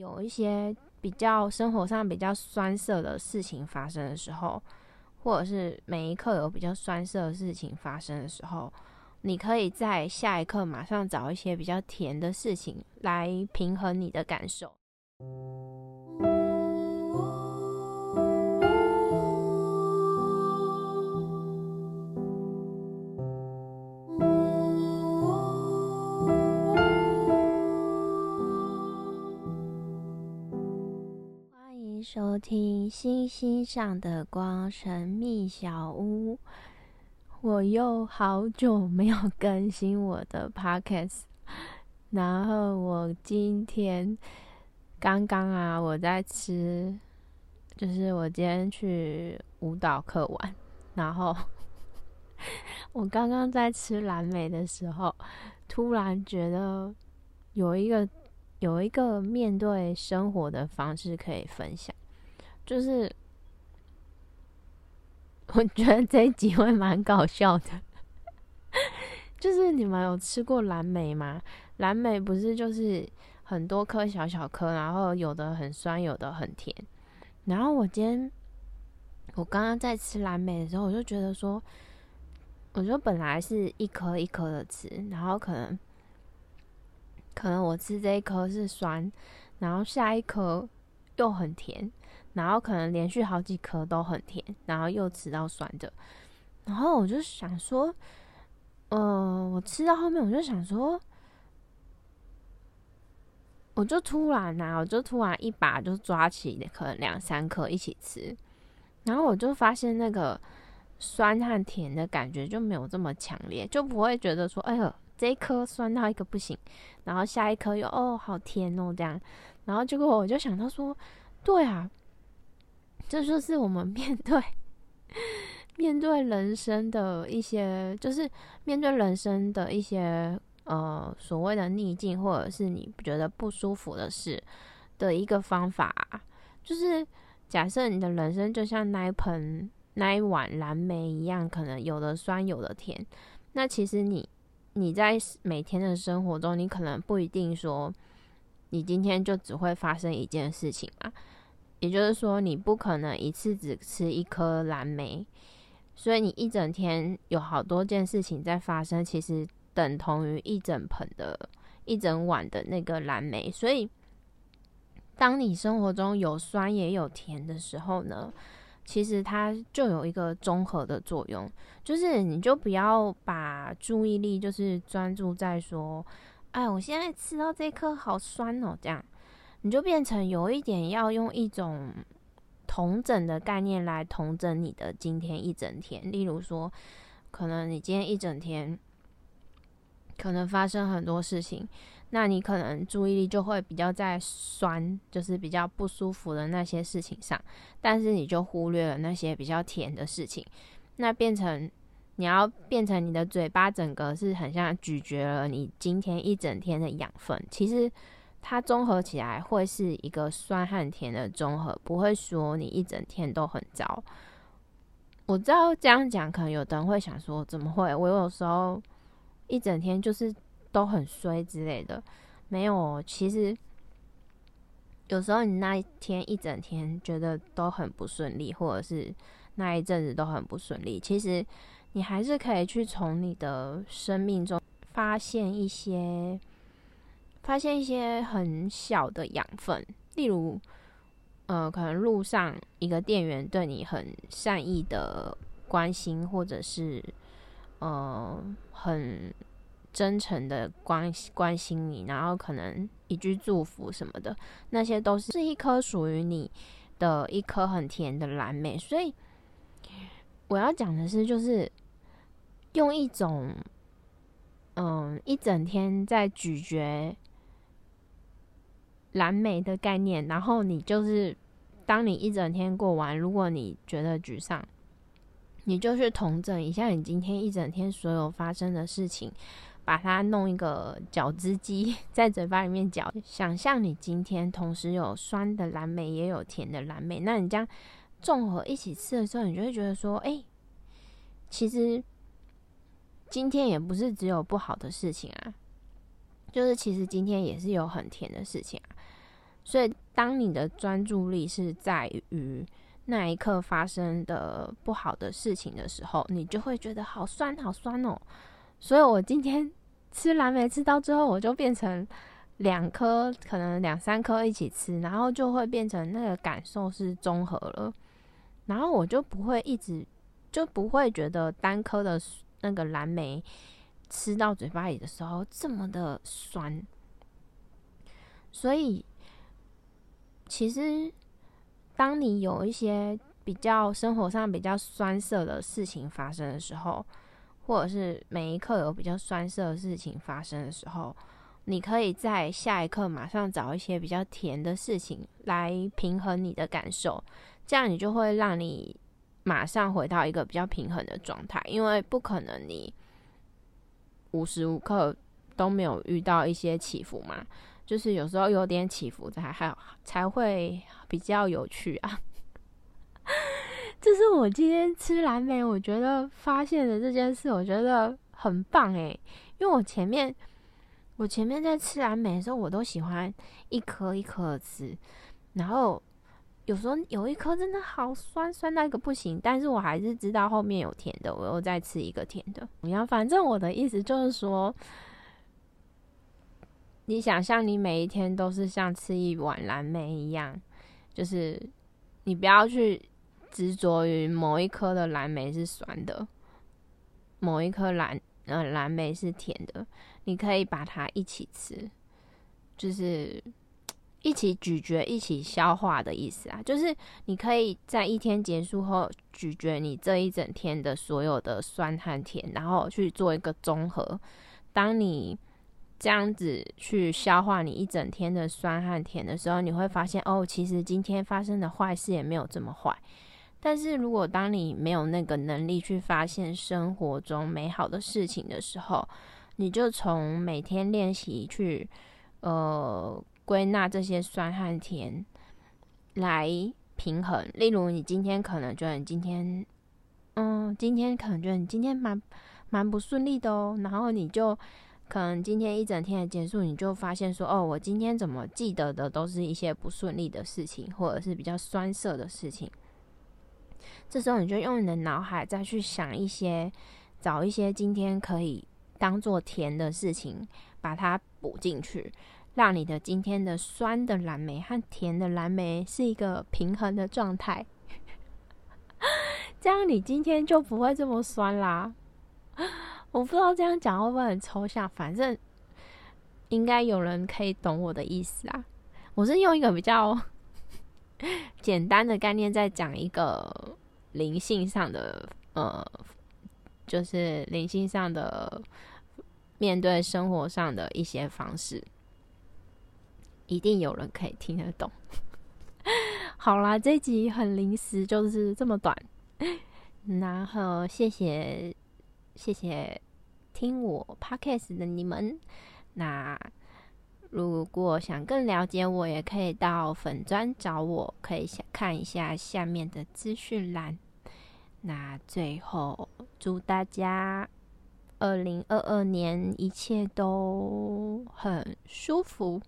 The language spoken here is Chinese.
有一些比较生活上比较酸涩的事情发生的时候，或者是每一刻有比较酸涩的事情发生的时候，你可以在下一刻马上找一些比较甜的事情来平衡你的感受。收听星星上的光神秘小屋，我又好久没有更新我的 podcast，然后我今天刚刚啊，我在吃，就是我今天去舞蹈课玩，然后 我刚刚在吃蓝莓的时候，突然觉得有一个有一个面对生活的方式可以分享。就是，我觉得这一集会蛮搞笑的。就是你们有吃过蓝莓吗？蓝莓不是就是很多颗小小颗，然后有的很酸，有的很甜。然后我今天我刚刚在吃蓝莓的时候，我就觉得说，我就本来是一颗一颗的吃，然后可能可能我吃这一颗是酸，然后下一颗又很甜。然后可能连续好几颗都很甜，然后又吃到酸的，然后我就想说，呃，我吃到后面我就想说，我就突然呐，我就突然一把就抓起可能两三颗一起吃，然后我就发现那个酸和甜的感觉就没有这么强烈，就不会觉得说，哎呦，这一颗酸到一个不行，然后下一颗又哦好甜哦这样，然后结果我就想到说，对啊。这就是我们 面对面对人生的一些，就是面对人生的一些呃所谓的逆境，或者是你觉得不舒服的事的一个方法。就是假设你的人生就像那一盆那一碗蓝莓一样，可能有的酸，有的甜。那其实你你在每天的生活中，你可能不一定说你今天就只会发生一件事情啊。也就是说，你不可能一次只吃一颗蓝莓，所以你一整天有好多件事情在发生，其实等同于一整盆的、一整碗的那个蓝莓。所以，当你生活中有酸也有甜的时候呢，其实它就有一个综合的作用，就是你就不要把注意力就是专注在说，哎，我现在吃到这颗好酸哦，这样。你就变成有一点要用一种同整的概念来同整你的今天一整天。例如说，可能你今天一整天可能发生很多事情，那你可能注意力就会比较在酸，就是比较不舒服的那些事情上，但是你就忽略了那些比较甜的事情。那变成你要变成你的嘴巴整个是很像咀嚼了你今天一整天的养分，其实。它综合起来会是一个酸和甜的综合，不会说你一整天都很糟。我知道这样讲，可能有的人会想说，怎么会？我有时候一整天就是都很衰之类的。没有，其实有时候你那一天一整天觉得都很不顺利，或者是那一阵子都很不顺利，其实你还是可以去从你的生命中发现一些。发现一些很小的养分，例如，呃，可能路上一个店员对你很善意的关心，或者是，呃，很真诚的关关心你，然后可能一句祝福什么的，那些都是是一颗属于你的一颗很甜的蓝莓。所以我要讲的是，就是用一种，嗯，一整天在咀嚼。蓝莓的概念，然后你就是，当你一整天过完，如果你觉得沮丧，你就去统整一下你今天一整天所有发生的事情，把它弄一个搅汁机 在嘴巴里面搅，想象你今天同时有酸的蓝莓，也有甜的蓝莓，那你这样综合一起吃的时候，你就会觉得说，哎，其实今天也不是只有不好的事情啊，就是其实今天也是有很甜的事情啊。所以当你的专注力是在于那一刻发生的不好的事情的时候，你就会觉得好酸好酸哦。所以我今天吃蓝莓吃到之后，我就变成两颗，可能两三颗一起吃，然后就会变成那个感受是综合了，然后我就不会一直就不会觉得单颗的那个蓝莓吃到嘴巴里的时候这么的酸。所以其实当你有一些比较生活上比较酸涩的事情发生的时候，或者是每一刻有比较酸涩的事情发生的时候，你可以在下一刻马上找一些比较甜的事情来平衡你的感受，这样你就会让你马上回到一个比较平衡的状态。因为不可能你无时无刻都没有遇到一些起伏嘛，就是有时候有点起伏才还才会比较有趣啊。这是我今天吃蓝莓，我觉得发现的这件事，我觉得很棒诶。因为我前面我前面在吃蓝莓的时候，我都喜欢一颗一颗吃，然后有时候有一颗真的好酸，酸到一个不行，但是我还是知道后面有甜的，我又再吃一个甜的。你要，反正我的意思就是说，你想象你每一天都是像吃一碗蓝莓一样，就是你不要去。执着于某一颗的蓝莓是酸的，某一颗蓝呃蓝莓是甜的，你可以把它一起吃，就是一起咀嚼、一起消化的意思啊。就是你可以在一天结束后咀嚼你这一整天的所有的酸和甜，然后去做一个综合。当你这样子去消化你一整天的酸和甜的时候，你会发现哦，其实今天发生的坏事也没有这么坏。但是如果当你没有那个能力去发现生活中美好的事情的时候，你就从每天练习去呃归纳这些酸和甜来平衡。例如，你今天可能觉得你今天，嗯，今天可能觉得你今天蛮蛮不顺利的哦，然后你就可能今天一整天的结束，你就发现说，哦，我今天怎么记得的都是一些不顺利的事情，或者是比较酸涩的事情。这时候，你就用你的脑海再去想一些，找一些今天可以当做甜的事情，把它补进去，让你的今天的酸的蓝莓和甜的蓝莓是一个平衡的状态。这样你今天就不会这么酸啦。我不知道这样讲会不会很抽象，反正应该有人可以懂我的意思啊。我是用一个比较 简单的概念在讲一个。灵性上的，呃，就是灵性上的面对生活上的一些方式，一定有人可以听得懂。好啦，这集很临时，就是这么短。然后谢谢谢谢听我 podcast 的你们。那如果想更了解我，也可以到粉专找我，可以想看一下下面的资讯栏。那最后，祝大家二零二二年一切都很舒服。